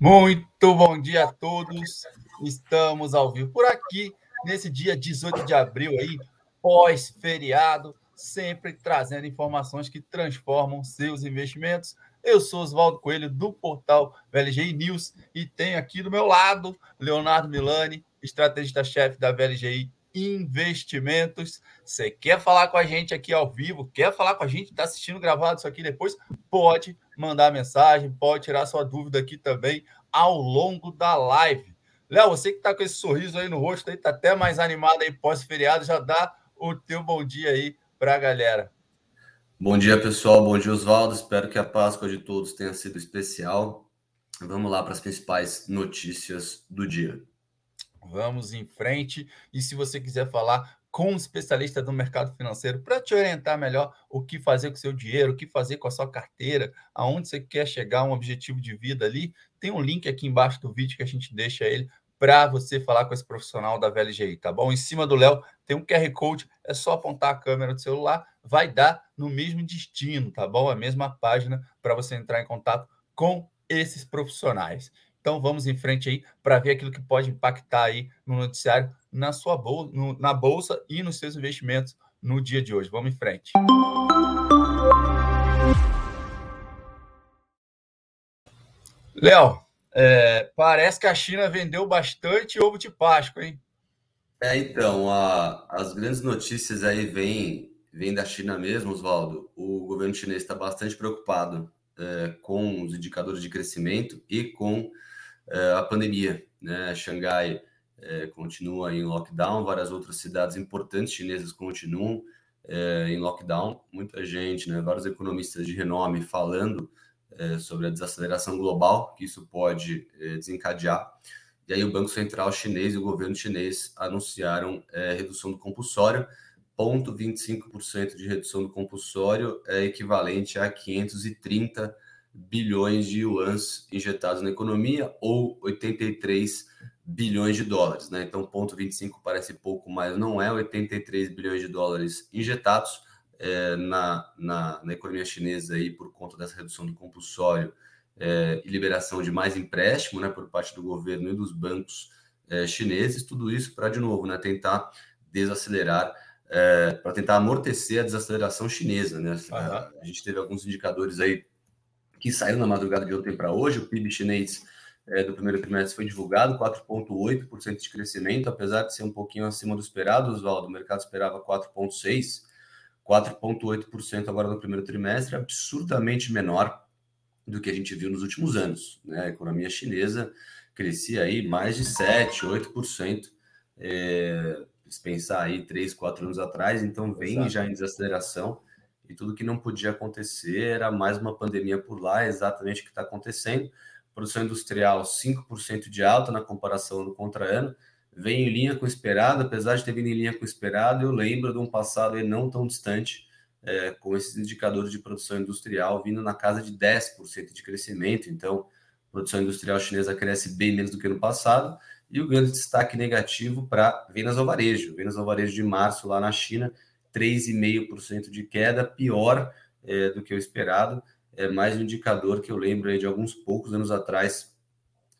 Muito bom dia a todos. Estamos ao vivo por aqui nesse dia 18 de abril aí, pós-feriado, sempre trazendo informações que transformam seus investimentos. Eu sou Oswaldo Coelho do portal VLGI News e tenho aqui do meu lado Leonardo Milani, estrategista-chefe da VLGI Investimentos. Você quer falar com a gente aqui ao vivo? Quer falar com a gente? Está assistindo gravado isso aqui depois? Pode mandar mensagem, pode tirar sua dúvida aqui também ao longo da live. Léo, você que está com esse sorriso aí no rosto, aí tá até mais animado aí pós-feriado, já dá o teu bom dia aí para a galera. Bom dia, pessoal. Bom dia, Oswaldo. Espero que a Páscoa de todos tenha sido especial. Vamos lá para as principais notícias do dia. Vamos em frente. E se você quiser falar com um especialista do mercado financeiro para te orientar melhor o que fazer com seu dinheiro, o que fazer com a sua carteira, aonde você quer chegar, um objetivo de vida ali, tem um link aqui embaixo do vídeo que a gente deixa ele para você falar com esse profissional da VLGI, tá bom? Em cima do Léo tem um QR Code, é só apontar a câmera do celular, vai dar no mesmo destino, tá bom? A mesma página para você entrar em contato com esses profissionais. Então vamos em frente aí para ver aquilo que pode impactar aí no noticiário, na sua bolsa, no, na bolsa e nos seus investimentos no dia de hoje. Vamos em frente. Léo, é, parece que a China vendeu bastante ovo de Páscoa, hein? É, então, a, as grandes notícias aí vêm vem da China mesmo, Oswaldo. O governo chinês está bastante preocupado é, com os indicadores de crescimento e com é, a pandemia. Né? Xangai é, continua em lockdown, várias outras cidades importantes chinesas continuam é, em lockdown. Muita gente, né, vários economistas de renome falando sobre a desaceleração global que isso pode desencadear. E aí o Banco Central chinês e o governo chinês anunciaram redução do compulsório. 0,25% de redução do compulsório é equivalente a 530 bilhões de yuans injetados na economia ou 83 bilhões de dólares, né? Então, ponto 25 parece pouco, mas não é 83 bilhões de dólares injetados é, na, na, na, economia chinesa aí por conta dessa redução do compulsório é, e liberação de mais empréstimo, né, por parte do governo e dos bancos é, chineses. Tudo isso para de novo, né, tentar desacelerar é, para tentar amortecer a desaceleração chinesa, né? Uhum. A gente teve alguns indicadores aí que saíram na madrugada de ontem para hoje. O PIB chinês é, do primeiro trimestre foi divulgado, 4,8% de crescimento, apesar de ser um pouquinho acima do esperado, Oswaldo. O mercado esperava 4,6%, 4,8% agora no primeiro trimestre, absurdamente menor do que a gente viu nos últimos anos. Né? A economia chinesa crescia aí mais de 7%, 8%. É, se pensar aí 3, 4 anos atrás, então vem Exato. já em desaceleração e tudo que não podia acontecer era mais uma pandemia por lá, exatamente o que está acontecendo. Produção industrial 5% de alta na comparação do contra ano, vem em linha com o esperado, apesar de ter vindo em linha com o esperado, eu lembro de um passado não tão distante, é, com esses indicadores de produção industrial vindo na casa de 10% de crescimento, então a produção industrial chinesa cresce bem menos do que no passado, e o grande destaque negativo para vendas ao varejo, vendas ao varejo de março lá na China, 3,5% de queda, pior é, do que o esperado. É mais um indicador que eu lembro de alguns poucos anos atrás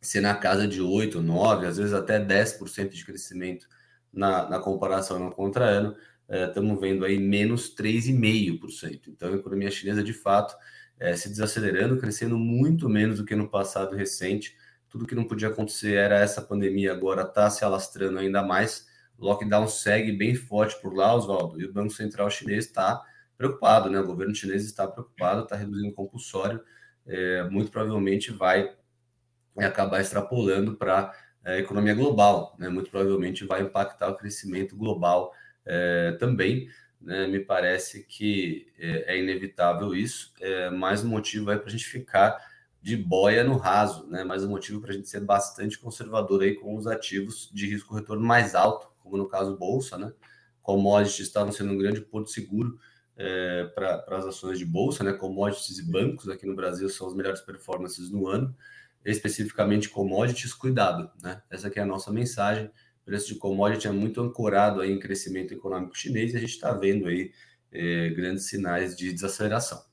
ser na casa de 8, 9, às vezes até 10% de crescimento na, na comparação no contra ano. Estamos é, vendo aí menos 3,5%. Então, a economia chinesa, de fato, é, se desacelerando, crescendo muito menos do que no passado recente. Tudo que não podia acontecer era essa pandemia, agora está se alastrando ainda mais lockdown segue bem forte por lá, Oswaldo, e o Banco Central chinês está preocupado, né? O governo chinês está preocupado, está reduzindo o compulsório, é, muito provavelmente vai acabar extrapolando para a economia global, né? Muito provavelmente vai impactar o crescimento global é, também. Né? Me parece que é, é inevitável isso. É, mais um motivo aí para a gente ficar de boia no raso, né? Mais um motivo para a gente ser bastante conservador aí com os ativos de risco retorno mais alto como no caso Bolsa, né? Commodities estavam sendo um grande porto seguro é, para as ações de Bolsa, né? Commodities e bancos aqui no Brasil são as melhores performances no ano, especificamente commodities, cuidado, né? Essa aqui é a nossa mensagem. O preço de commodity é muito ancorado aí em crescimento econômico chinês e a gente está vendo aí é, grandes sinais de desaceleração.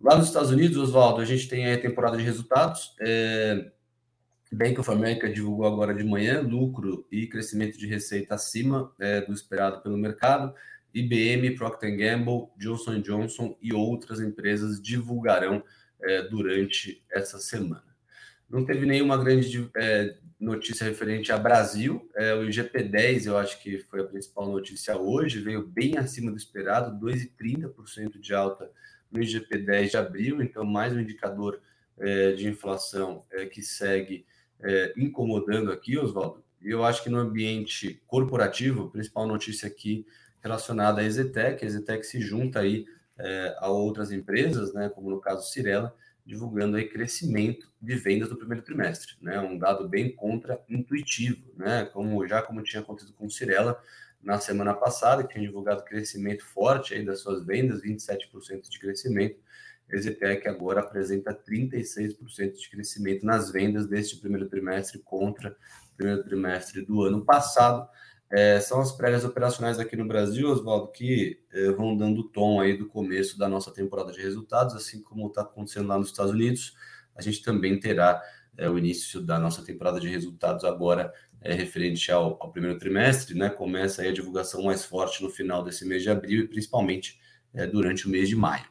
Lá nos Estados Unidos, Oswaldo, a gente tem a temporada de resultados. É, Bank of America divulgou agora de manhã lucro e crescimento de receita acima é, do esperado pelo mercado. IBM, Procter Gamble, Johnson Johnson e outras empresas divulgarão é, durante essa semana. Não teve nenhuma grande é, notícia referente a Brasil. É, o IGP-10, eu acho que foi a principal notícia hoje, veio bem acima do esperado, 2,30% de alta no IGP-10 de abril, então mais um indicador é, de inflação que segue incomodando aqui, Oswaldo. E eu acho que no ambiente corporativo, a principal notícia aqui relacionada à Exetec, a Exetec se junta aí é, a outras empresas, né, como no caso Cirela, divulgando aí crescimento de vendas no primeiro trimestre, né, um dado bem contra-intuitivo, né, como já como tinha acontecido com Cirela na semana passada, que tinha divulgado crescimento forte aí das suas vendas, 27% de crescimento, Exetec agora apresenta 36% de crescimento nas vendas deste primeiro trimestre contra o primeiro trimestre do ano passado. É, são as prévias operacionais aqui no Brasil, Oswaldo, que é, vão dando tom aí do começo da nossa temporada de resultados, assim como está acontecendo lá nos Estados Unidos. A gente também terá é, o início da nossa temporada de resultados agora é, referente ao, ao, primeiro trimestre, né? Começa aí a divulgação mais forte no final desse mês de abril e principalmente é, durante o mês de maio.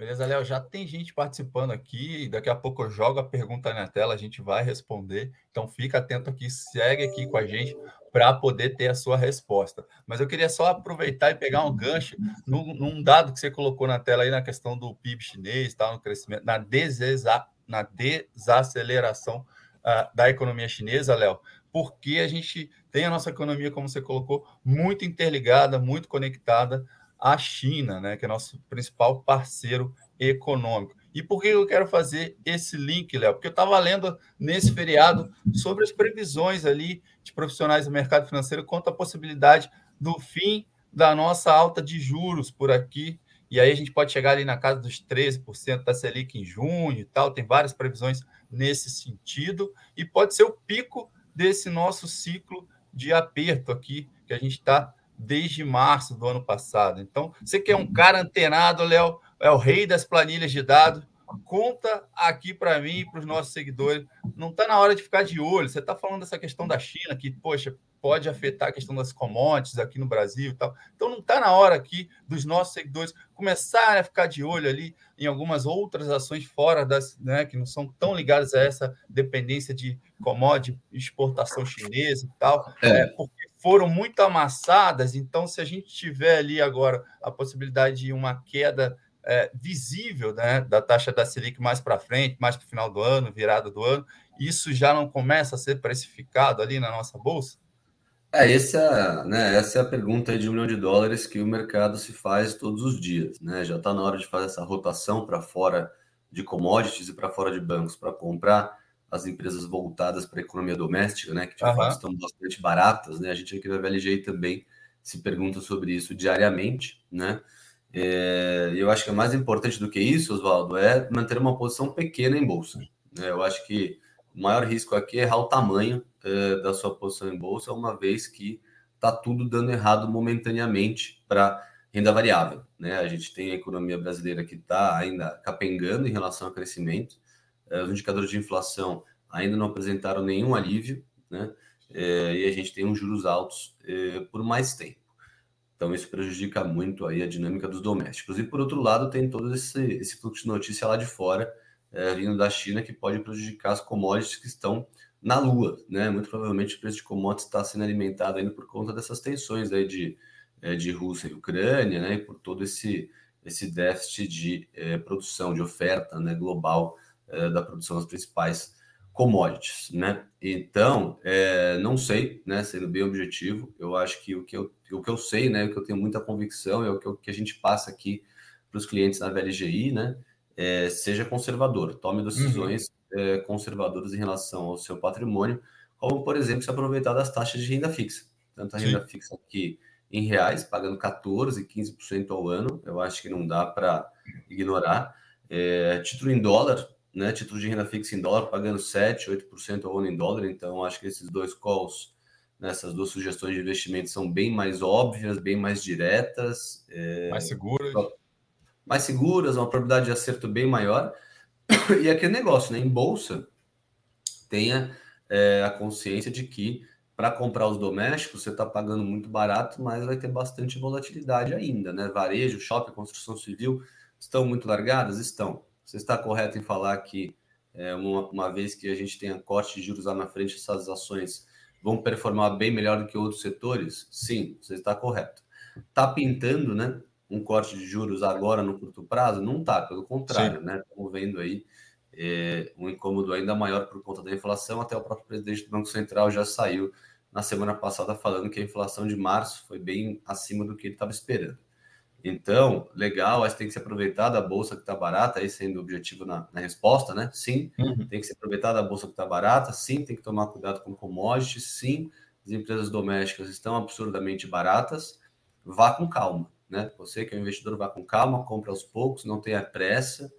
Beleza, Léo? Já tem gente participando aqui. Daqui a pouco eu jogo a pergunta na tela, a gente vai responder. Então fica atento aqui, segue aqui com a gente para poder ter a sua resposta. Mas eu queria só aproveitar e pegar um gancho num, num dado que você colocou na tela aí na questão do PIB chinês, tá, no crescimento, na, desexa, na desaceleração uh, da economia chinesa, Léo, porque a gente tem a nossa economia, como você colocou, muito interligada, muito conectada a China, né, que é nosso principal parceiro econômico. E por que eu quero fazer esse link, Léo? Porque eu estava lendo nesse feriado sobre as previsões ali de profissionais do mercado financeiro quanto à possibilidade do fim da nossa alta de juros por aqui. E aí a gente pode chegar ali na casa dos 13% da Selic em junho e tal. Tem várias previsões nesse sentido. E pode ser o pico desse nosso ciclo de aperto aqui que a gente está desde março do ano passado. Então, você que é um cara antenado, Léo, é o rei das planilhas de dados, conta aqui para mim e para os nossos seguidores. Não está na hora de ficar de olho. Você está falando dessa questão da China, que, poxa, pode afetar a questão das commodities aqui no Brasil e tal. Então, não está na hora aqui dos nossos seguidores começarem a ficar de olho ali em algumas outras ações fora das, né, que não são tão ligadas a essa dependência de commodity, exportação chinesa e tal, é. É, porque foram muito amassadas. Então, se a gente tiver ali agora a possibilidade de uma queda é, visível né, da taxa da Selic mais para frente, mais para o final do ano, virada do ano, isso já não começa a ser precificado ali na nossa bolsa? É, essa, né, essa é a pergunta de um milhão de dólares que o mercado se faz todos os dias. Né? Já está na hora de fazer essa rotação para fora de commodities e para fora de bancos para comprar as empresas voltadas para a economia doméstica, né, que de uhum. fato estão bastante baratas, né? A gente aqui na VLG também se pergunta sobre isso diariamente, né? É, eu acho que é mais importante do que isso, Oswaldo, é manter uma posição pequena em bolsa. Né? Eu acho que o maior risco aqui é errar o tamanho é, da sua posição em bolsa, uma vez que está tudo dando errado momentaneamente para renda variável. Né? A gente tem a economia brasileira que está ainda capengando em relação ao crescimento, os indicadores de inflação ainda não apresentaram nenhum alívio, né? É, e a gente tem uns juros altos é, por mais tempo. Então, isso prejudica muito aí a dinâmica dos domésticos. E, por outro lado, tem todo esse, esse fluxo de notícia lá de fora, é, vindo da China, que pode prejudicar as commodities que estão na lua. Né? Muito provavelmente o preço de commodities está sendo alimentado ainda por conta dessas tensões aí de, é, de Rússia e Ucrânia, né? e por todo esse, esse déficit de é, produção, de oferta né? global é, da produção das principais commodities, né? Então, é, não sei, né? Sendo bem objetivo, eu acho que o que eu, o que eu sei, né? O que eu tenho muita convicção é o que, eu, que a gente passa aqui para os clientes na VLGI, né? É, seja conservador, tome decisões uhum. é, conservadoras em relação ao seu patrimônio, como, por exemplo, se aproveitar das taxas de renda fixa. Tanto a renda Sim. fixa aqui em reais, pagando 14%, 15% ao ano, eu acho que não dá para ignorar. Título em dólar, né, título de renda fixa em dólar, pagando 7, 8% ao ano em dólar. Então, acho que esses dois calls, né, essas duas sugestões de investimento são bem mais óbvias, bem mais diretas. É, mais seguras. Mais seguras, uma probabilidade de acerto bem maior. E aquele negócio, né? Em bolsa, tenha é, a consciência de que para comprar os domésticos você está pagando muito barato, mas vai ter bastante volatilidade ainda, né? Varejo, shopping, construção civil estão muito largadas? Estão. Você está correto em falar que é, uma, uma, vez que a gente tenha corte de juros lá na frente, essas ações vão performar bem melhor do que outros setores? Sim, você está correto. Está pintando, né? Um corte de juros agora no curto prazo? Não está, pelo contrário, Sim. né? Estamos vendo aí é, um incômodo ainda maior por conta da inflação. Até o próprio presidente do Banco Central já saiu na semana passada falando que a inflação de março foi bem acima do que ele estava esperando. Então, legal, acho que tem que se aproveitar da bolsa que está barata, aí sendo o objetivo na, na resposta, né? Sim, uhum. tem que se aproveitar da bolsa que está barata, sim, tem que tomar cuidado com commodities, sim, as empresas domésticas estão absurdamente baratas, vá com calma, né? Você que é um investidor, vá com calma, compre aos poucos, não tenha pressa.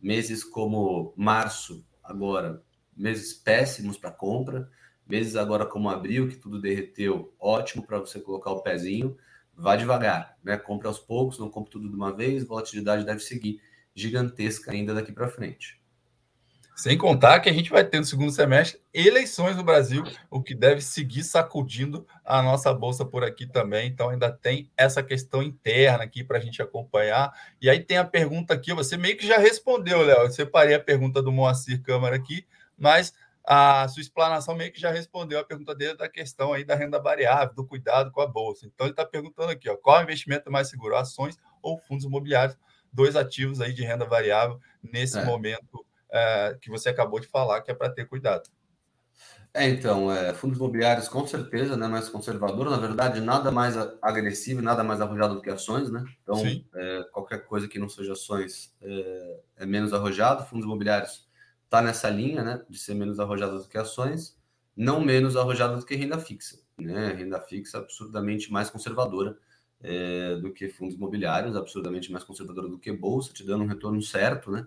Meses como março, agora, meses péssimos para compra, meses agora como abril, que tudo derreteu, ótimo para você colocar o pezinho vá devagar, né? Compre aos poucos, não compre tudo de uma vez, volatilidade deve seguir gigantesca ainda daqui para frente. Sem contar que a gente vai ter no segundo semestre eleições no Brasil, o que deve seguir sacudindo a nossa bolsa por aqui também. Então, ainda tem essa questão interna aqui para a gente acompanhar. E aí tem a pergunta aqui, você meio que já respondeu, Léo. Eu separei a pergunta do Moacir Câmara aqui, mas a sua explanação meio que já respondeu a pergunta dele da questão aí da renda variável, do cuidado com a bolsa. Então ele está perguntando aqui, ó, qual é o investimento mais seguro, ações ou fundos imobiliários, dois ativos aí de renda variável nesse é. momento é, que você acabou de falar que é para ter cuidado. É, então, é, fundos imobiliários com certeza, né, mais conservador, na verdade, nada mais agressivo, nada mais arrojado do que ações, né? Então, é, qualquer coisa que não seja ações é, é menos arrojado. Fundos imobiliários está nessa linha, né, de ser menos arrojada do que ações, não menos arrojada do que renda fixa, né? Renda fixa absurdamente mais conservadora é, do que fundos imobiliários, absurdamente mais conservadora do que bolsa, te dando um retorno certo, né?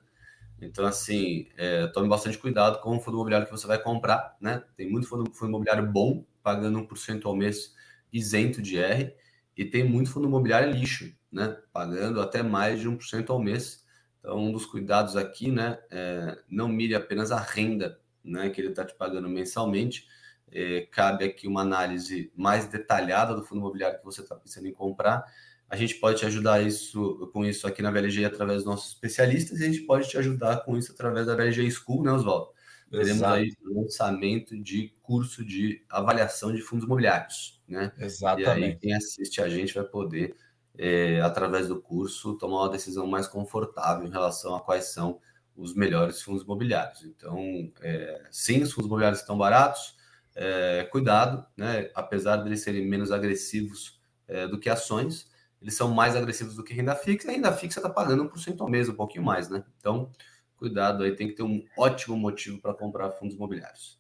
Então, assim, é, tome bastante cuidado com o fundo imobiliário que você vai comprar, né? Tem muito fundo, fundo imobiliário bom, pagando 1% ao mês isento de R, e tem muito fundo imobiliário lixo, né? Pagando até mais de 1% ao mês, então, um dos cuidados aqui, né, é, não mire apenas a renda, né, que ele está te pagando mensalmente. É, cabe aqui uma análise mais detalhada do fundo imobiliário que você está pensando em comprar. A gente pode te ajudar isso, com isso aqui na VLG através dos nossos especialistas e a gente pode te ajudar com isso através da VLG School, né, Oswaldo? Teremos aí lançamento de curso de avaliação de fundos imobiliários, né? Exatamente. E aí quem assiste a gente vai poder é, através do curso, tomar uma decisão mais confortável em relação a quais são os melhores fundos imobiliários. Então, é, sim, os fundos imobiliários estão baratos, é, cuidado, né? apesar de eles serem menos agressivos é, do que ações, eles são mais agressivos do que renda fixa, e a renda fixa está pagando 1% ao mês, um pouquinho mais, né? Então, cuidado aí, tem que ter um ótimo motivo para comprar fundos imobiliários.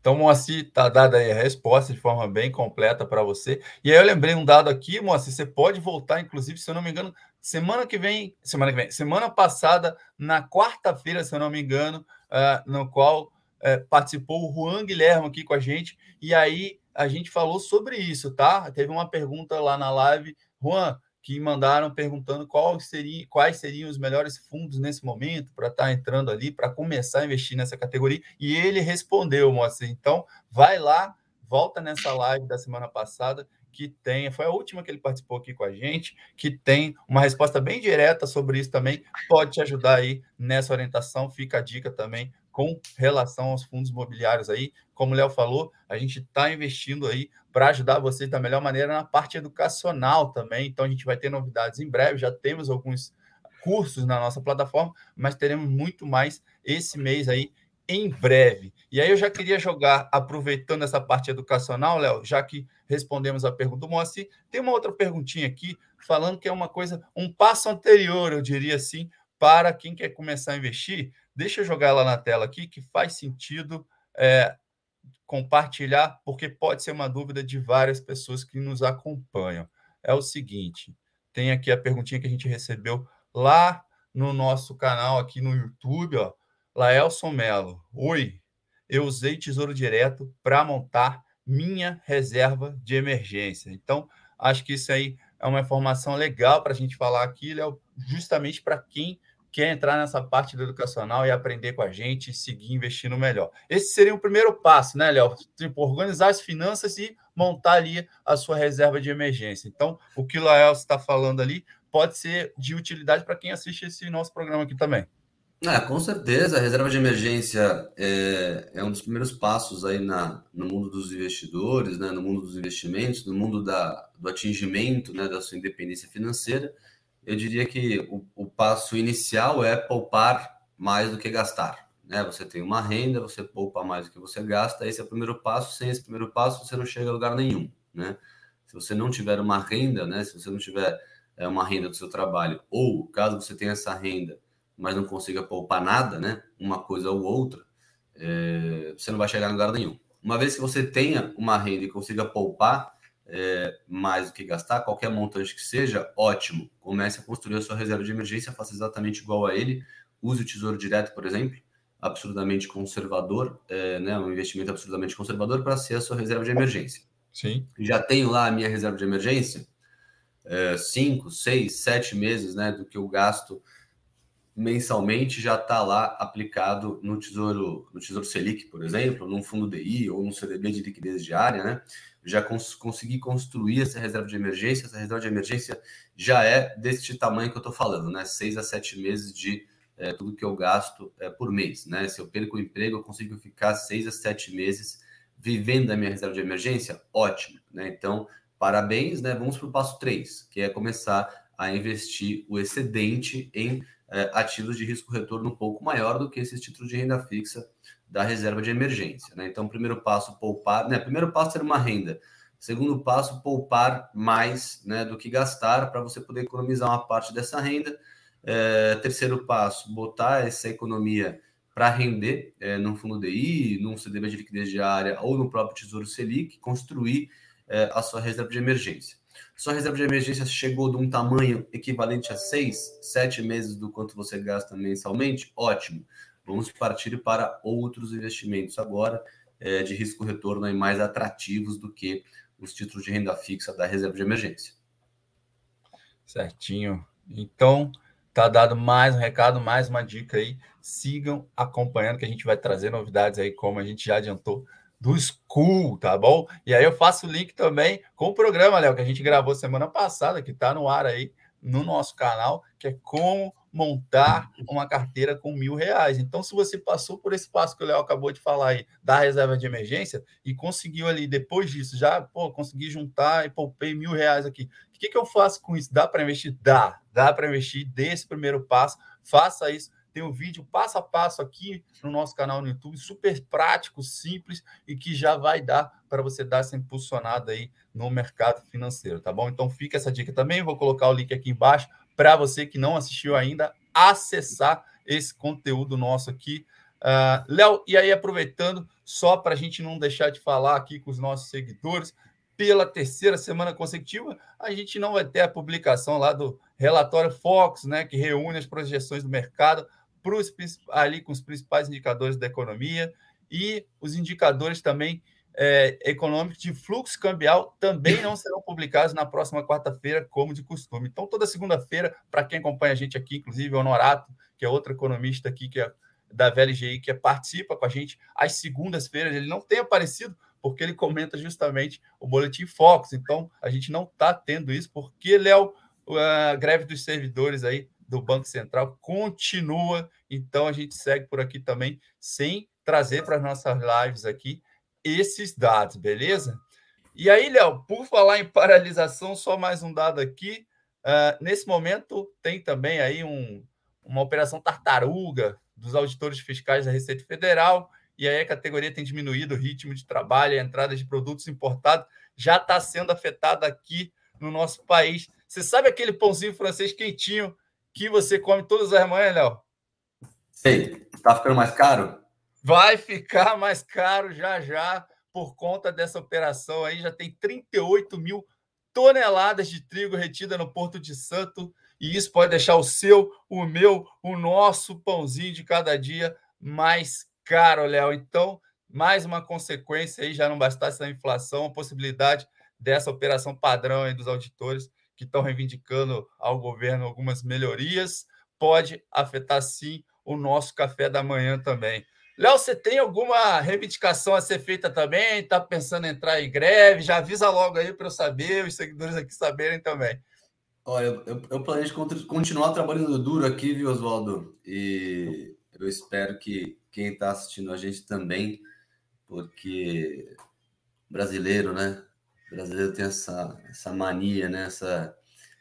Então, Moacir, está dada aí a resposta de forma bem completa para você. E aí eu lembrei um dado aqui, Moacir, você pode voltar, inclusive, se eu não me engano, semana que vem, semana que vem, semana passada, na quarta-feira, se eu não me engano, uh, no qual uh, participou o Juan Guilherme aqui com a gente, e aí a gente falou sobre isso, tá? Teve uma pergunta lá na live, Juan, que mandaram perguntando qual seria, quais seriam os melhores fundos nesse momento para estar tá entrando ali, para começar a investir nessa categoria. E ele respondeu, Moacir. Então, vai lá, volta nessa live da semana passada, que tem, foi a última que ele participou aqui com a gente, que tem uma resposta bem direta sobre isso também, pode te ajudar aí nessa orientação. Fica a dica também com relação aos fundos imobiliários aí. Como o Léo falou, a gente está investindo aí para ajudar você da melhor maneira na parte educacional também. Então, a gente vai ter novidades em breve. Já temos alguns cursos na nossa plataforma, mas teremos muito mais esse mês aí em breve. E aí eu já queria jogar, aproveitando essa parte educacional, Léo, já que respondemos a pergunta do Moacir, tem uma outra perguntinha aqui, falando que é uma coisa, um passo anterior, eu diria assim, para quem quer começar a investir, Deixa eu jogar ela na tela aqui, que faz sentido é, compartilhar, porque pode ser uma dúvida de várias pessoas que nos acompanham. É o seguinte: tem aqui a perguntinha que a gente recebeu lá no nosso canal aqui no YouTube, ó. Laelson Melo. Oi, eu usei Tesouro Direto para montar minha reserva de emergência. Então, acho que isso aí é uma informação legal para a gente falar aqui, Léo, justamente para quem quer entrar nessa parte do educacional e aprender com a gente e seguir investindo melhor. Esse seria o primeiro passo, né, Léo? Tipo, organizar as finanças e montar ali a sua reserva de emergência. Então, o que o Lael está falando ali pode ser de utilidade para quem assiste esse nosso programa aqui também. É, com certeza, a reserva de emergência é, é, um dos primeiros passos aí na, no mundo dos investidores, né, no mundo dos investimentos, no mundo da, do atingimento né, da sua independência financeira. Eu diria que o, o passo inicial é poupar mais do que gastar. Né? Você tem uma renda, você poupa mais do que você gasta, esse é o primeiro passo. Sem esse primeiro passo, você não chega a lugar nenhum. Né? Se você não tiver uma renda, né, se você não tiver é, uma renda do seu trabalho, ou caso você tenha essa renda, mas não consiga poupar nada, né? Uma coisa ou outra, é, você não vai chegar em lugar nenhum. Uma vez que você tenha uma renda e consiga poupar é, mais do que gastar, qualquer montante que seja, ótimo. Comece a construir a sua reserva de emergência, faça exatamente igual a ele. Use o Tesouro Direto, por exemplo, absurdamente conservador, é, né? Um investimento absurdamente conservador para ser a sua reserva de emergência. Sim. Já tenho lá a minha reserva de emergência, é, cinco, seis, sete meses, né? Do que eu gasto mensalmente já está lá aplicado no Tesouro, no Tesouro Selic, por exemplo, num fundo DI ou num CDB de liquidez diária, né? Já cons consegui construir essa reserva de emergência. Essa reserva de emergência já é deste tamanho que eu estou falando, né? Seis a sete meses de é, tudo que eu gasto é, por mês, né? Se eu perco o emprego, eu consigo ficar seis a sete meses vivendo da minha reserva de emergência? Ótimo, né? Então, parabéns, né? Vamos para o passo 3, que é começar a investir o excedente em é, ativos de risco retorno um pouco maior do que esses títulos de renda fixa da reserva de emergência. Né? Então, primeiro passo, poupar. Né? Primeiro passo, ter uma renda. Segundo passo, poupar mais né, do que gastar para você poder economizar uma parte dessa renda. É, terceiro passo, botar essa economia para render é, num fundo DI, num CDB de liquidez diária ou no próprio Tesouro Selic, construir é, a sua reserva de emergência sua reserva de emergência chegou de um tamanho equivalente a seis, sete meses do quanto você gasta mensalmente, ótimo. Vamos partir para outros investimentos agora é, de risco retorno aí mais atrativos do que os títulos de renda fixa da reserva de emergência. Certinho. Então, tá dado mais um recado, mais uma dica aí. Sigam acompanhando que a gente vai trazer novidades aí, como a gente já adiantou do School, tá bom? E aí eu faço o link também com o programa, Léo, que a gente gravou semana passada, que está no ar aí no nosso canal, que é como montar uma carteira com mil reais. Então, se você passou por esse passo que o Léo acabou de falar aí, da reserva de emergência, e conseguiu ali, depois disso, já, pô, consegui juntar e poupei mil reais aqui. O que, que eu faço com isso? Dá para investir? Dá. Dá para investir desse primeiro passo. Faça isso tem um vídeo passo a passo aqui no nosso canal no YouTube, super prático, simples e que já vai dar para você dar essa impulsionada aí no mercado financeiro, tá bom? Então fica essa dica também, vou colocar o link aqui embaixo para você que não assistiu ainda acessar esse conteúdo nosso aqui. Uh, Léo, e aí aproveitando, só para a gente não deixar de falar aqui com os nossos seguidores, pela terceira semana consecutiva, a gente não vai ter a publicação lá do relatório Fox, né, que reúne as projeções do mercado pros, ali com os principais indicadores da economia e os indicadores também é, econômicos de fluxo cambial também não serão publicados na próxima quarta-feira, como de costume. Então, toda segunda-feira, para quem acompanha a gente aqui, inclusive o Honorato, que é outro economista aqui que é da VLGI, que é, participa com a gente às segundas-feiras, ele não tem aparecido porque ele comenta justamente o Boletim Focus. Então, a gente não está tendo isso, porque, Léo, a greve dos servidores aí do Banco Central continua. Então a gente segue por aqui também sem trazer para as nossas lives aqui esses dados, beleza? E aí, Léo, por falar em paralisação, só mais um dado aqui. Uh, nesse momento tem também aí um, uma operação tartaruga dos auditores fiscais da Receita Federal, e aí a categoria tem diminuído o ritmo de trabalho, a entrada de produtos importados já está sendo afetada aqui no nosso país. Você sabe aquele pãozinho francês quentinho que você come todas as manhãs, Léo? Sei. Tá ficando mais caro? Vai ficar mais caro já já por conta dessa operação aí. Já tem 38 mil toneladas de trigo retida no Porto de Santo. E isso pode deixar o seu, o meu, o nosso pãozinho de cada dia mais caro, Léo. Então, mais uma consequência aí, já não bastasse a inflação, a possibilidade dessa operação padrão aí dos auditores que estão reivindicando ao governo algumas melhorias, pode afetar sim o nosso café da manhã também. Léo, você tem alguma reivindicação a ser feita também? Está pensando em entrar em greve? Já avisa logo aí para eu saber, os seguidores aqui saberem também. Olha, eu, eu planejo continuar trabalhando duro aqui, viu, Oswaldo? E eu espero que quem está assistindo a gente também, porque brasileiro, né? O brasileiro tem essa, essa mania, né? Essa,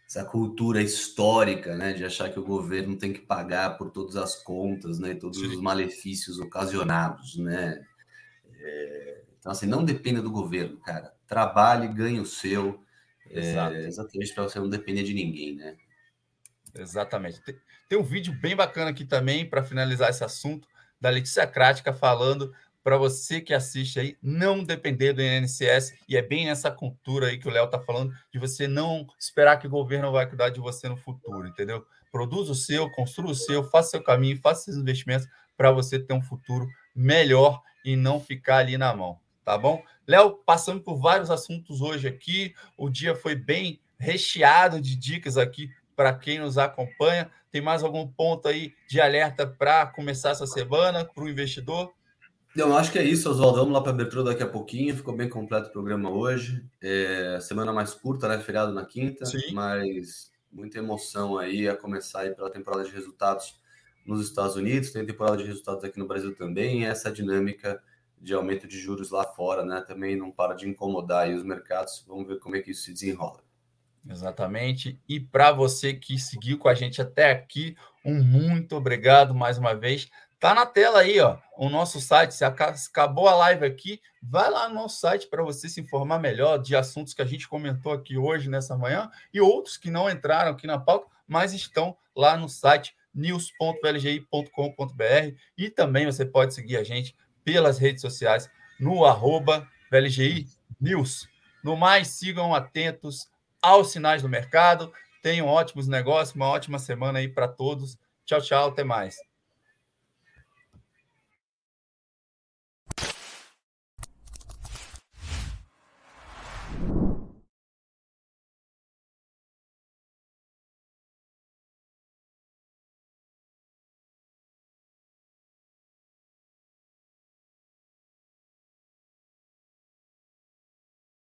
essa cultura histórica, né, de achar que o governo tem que pagar por todas as contas, né, todos Sim. os malefícios ocasionados, né. É, então, assim, não dependa do governo, cara. Trabalhe, ganhe o seu, é, exatamente para você não depender de ninguém, né. Exatamente. Tem, tem um vídeo bem bacana aqui também para finalizar esse assunto da Letícia Crática falando para você que assiste aí não depender do INSS e é bem essa cultura aí que o Léo está falando de você não esperar que o governo vai cuidar de você no futuro, entendeu? Produza o seu, construa o seu, faça seu caminho, faça seus investimentos para você ter um futuro melhor e não ficar ali na mão, tá bom? Léo, passando por vários assuntos hoje aqui, o dia foi bem recheado de dicas aqui para quem nos acompanha. Tem mais algum ponto aí de alerta para começar essa semana para o investidor? Não, acho que é isso, Oswaldo. Vamos lá para a abertura daqui a pouquinho. Ficou bem completo o programa hoje. É, semana mais curta, né? Feriado na quinta, Sim. mas muita emoção aí a começar aí pela temporada de resultados nos Estados Unidos. Tem temporada de resultados aqui no Brasil também. E essa dinâmica de aumento de juros lá fora, né? Também não para de incomodar aí os mercados. Vamos ver como é que isso se desenrola. Exatamente. E para você que seguiu com a gente até aqui, um muito obrigado mais uma vez. Tá na tela aí, ó, o nosso site. Se acabou a live aqui, vai lá no nosso site para você se informar melhor de assuntos que a gente comentou aqui hoje, nessa manhã, e outros que não entraram aqui na pauta, mas estão lá no site news.vlgi.com.br e também você pode seguir a gente pelas redes sociais no arroba VLGI News. No mais, sigam atentos aos sinais do mercado. Tenham ótimos negócios, uma ótima semana aí para todos. Tchau, tchau, até mais.